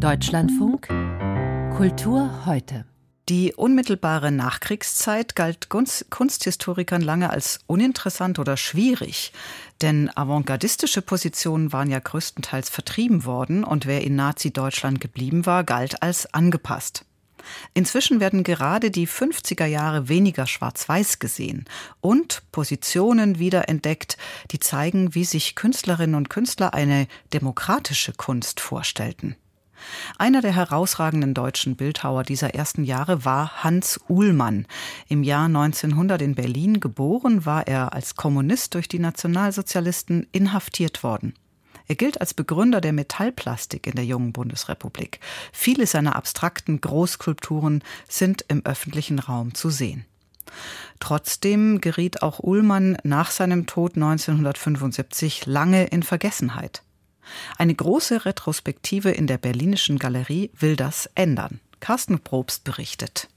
Deutschlandfunk Kultur heute. Die unmittelbare Nachkriegszeit galt Kunsthistorikern lange als uninteressant oder schwierig, denn avantgardistische Positionen waren ja größtenteils vertrieben worden und wer in Nazi-Deutschland geblieben war, galt als angepasst. Inzwischen werden gerade die 50er Jahre weniger schwarz-weiß gesehen und Positionen wiederentdeckt, die zeigen, wie sich Künstlerinnen und Künstler eine demokratische Kunst vorstellten. Einer der herausragenden deutschen Bildhauer dieser ersten Jahre war Hans Uhlmann. Im Jahr 1900 in Berlin geboren, war er als Kommunist durch die Nationalsozialisten inhaftiert worden. Er gilt als Begründer der Metallplastik in der jungen Bundesrepublik. Viele seiner abstrakten Großskulpturen sind im öffentlichen Raum zu sehen. Trotzdem geriet auch Ullmann nach seinem Tod 1975 lange in Vergessenheit. Eine große Retrospektive in der Berlinischen Galerie will das ändern. Carsten Probst berichtet.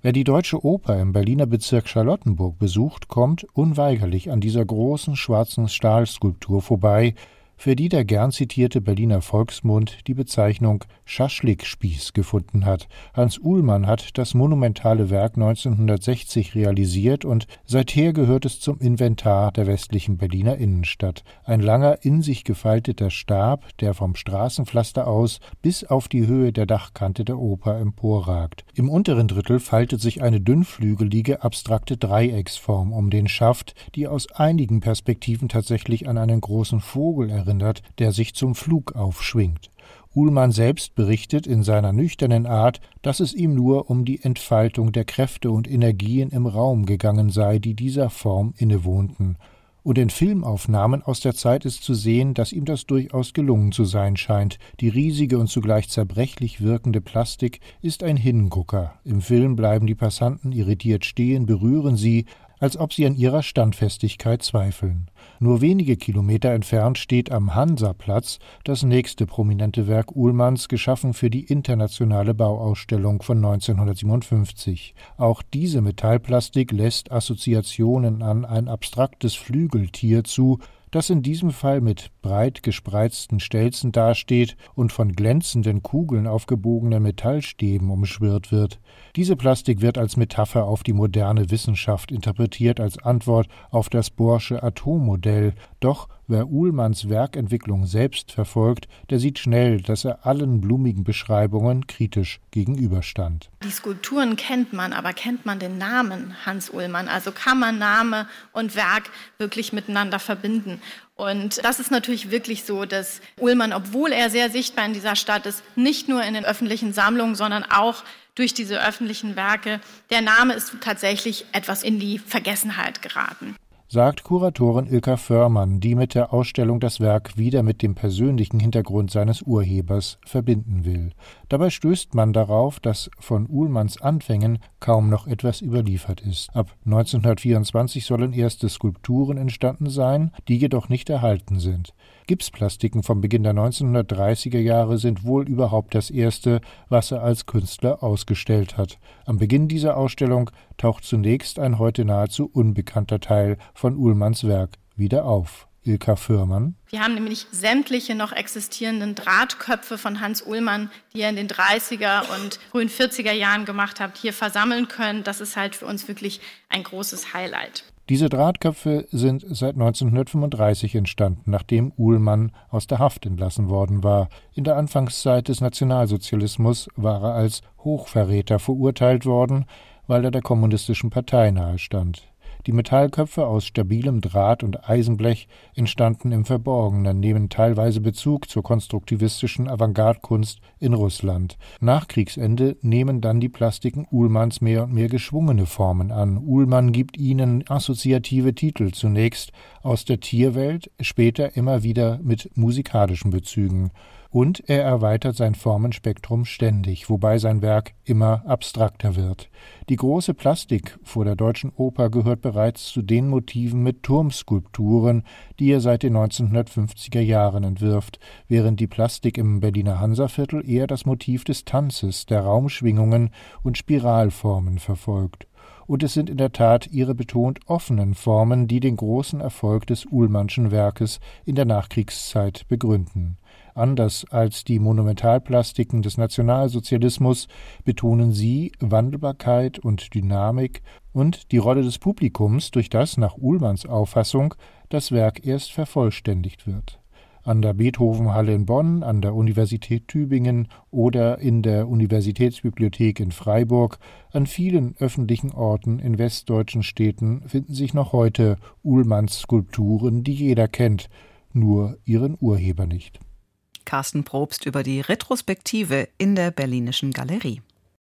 Wer die Deutsche Oper im Berliner Bezirk Charlottenburg besucht, kommt unweigerlich an dieser großen schwarzen Stahlskulptur vorbei, für die der gern zitierte Berliner Volksmund die Bezeichnung Schaschlikspieß gefunden hat. Hans Uhlmann hat das monumentale Werk 1960 realisiert und seither gehört es zum Inventar der westlichen Berliner Innenstadt. Ein langer, in sich gefalteter Stab, der vom Straßenpflaster aus bis auf die Höhe der Dachkante der Oper emporragt. Im unteren Drittel faltet sich eine dünnflügelige, abstrakte Dreiecksform um den Schaft, die aus einigen Perspektiven tatsächlich an einen großen Vogel erinnert erinnert, der sich zum Flug aufschwingt. Uhlmann selbst berichtet in seiner nüchternen Art, dass es ihm nur um die Entfaltung der Kräfte und Energien im Raum gegangen sei, die dieser Form innewohnten. Und in Filmaufnahmen aus der Zeit ist zu sehen, dass ihm das durchaus gelungen zu sein scheint. Die riesige und zugleich zerbrechlich wirkende Plastik ist ein Hingucker. Im Film bleiben die Passanten irritiert stehen, berühren sie, als ob sie an ihrer Standfestigkeit zweifeln. Nur wenige Kilometer entfernt steht am Hansaplatz das nächste prominente Werk Uhlmanns, geschaffen für die internationale Bauausstellung von 1957. Auch diese Metallplastik lässt Assoziationen an ein abstraktes Flügeltier zu, das in diesem Fall mit breit gespreizten Stelzen dasteht und von glänzenden Kugeln auf gebogenen Metallstäben umschwirrt wird. Diese Plastik wird als Metapher auf die moderne Wissenschaft interpretiert, als Antwort auf das Bohrsche Atommodell. Doch wer Uhlmanns Werkentwicklung selbst verfolgt, der sieht schnell, dass er allen blumigen Beschreibungen kritisch gegenüberstand. Die Skulpturen kennt man, aber kennt man den Namen Hans Uhlmann? Also kann man Name und Werk wirklich miteinander verbinden? Und das ist natürlich wirklich so, dass Ullmann, obwohl er sehr sichtbar in dieser Stadt ist, nicht nur in den öffentlichen Sammlungen, sondern auch durch diese öffentlichen Werke, der Name ist tatsächlich etwas in die Vergessenheit geraten sagt Kuratorin Ilka Förmann, die mit der Ausstellung das Werk wieder mit dem persönlichen Hintergrund seines Urhebers verbinden will. Dabei stößt man darauf, dass von Uhlmanns Anfängen kaum noch etwas überliefert ist. Ab 1924 sollen erste Skulpturen entstanden sein, die jedoch nicht erhalten sind. Gipsplastiken vom Beginn der 1930er Jahre sind wohl überhaupt das erste, was er als Künstler ausgestellt hat. Am Beginn dieser Ausstellung taucht zunächst ein heute nahezu unbekannter Teil von Uhlmanns Werk wieder auf. Ilka Fürmann. Wir haben nämlich sämtliche noch existierenden Drahtköpfe von Hans Uhlmann, die er in den 30er und frühen 40er Jahren gemacht hat, hier versammeln können. Das ist halt für uns wirklich ein großes Highlight. Diese Drahtköpfe sind seit 1935 entstanden, nachdem Uhlmann aus der Haft entlassen worden war. In der Anfangszeit des Nationalsozialismus war er als Hochverräter verurteilt worden, weil er der kommunistischen Partei nahestand. Die Metallköpfe aus stabilem Draht und Eisenblech entstanden im Verborgenen, nehmen teilweise Bezug zur konstruktivistischen Avantgarde-Kunst in Russland. Nach Kriegsende nehmen dann die Plastiken Uhlmanns mehr und mehr geschwungene Formen an. Uhlmann gibt ihnen assoziative Titel, zunächst aus der Tierwelt, später immer wieder mit musikalischen Bezügen und er erweitert sein Formenspektrum ständig, wobei sein Werk immer abstrakter wird. Die große Plastik vor der Deutschen Oper gehört bereits zu den Motiven mit Turmskulpturen, die er seit den 1950er Jahren entwirft, während die Plastik im Berliner Hansaviertel eher das Motiv des Tanzes, der Raumschwingungen und Spiralformen verfolgt und es sind in der Tat ihre betont offenen Formen, die den großen Erfolg des Uhlmannschen Werkes in der Nachkriegszeit begründen. Anders als die Monumentalplastiken des Nationalsozialismus betonen sie Wandelbarkeit und Dynamik und die Rolle des Publikums, durch das nach Uhlmanns Auffassung das Werk erst vervollständigt wird. An der Beethovenhalle in Bonn, an der Universität Tübingen oder in der Universitätsbibliothek in Freiburg, an vielen öffentlichen Orten in westdeutschen Städten finden sich noch heute Uhlmanns Skulpturen, die jeder kennt, nur ihren Urheber nicht. Carsten Probst über die Retrospektive in der Berlinischen Galerie.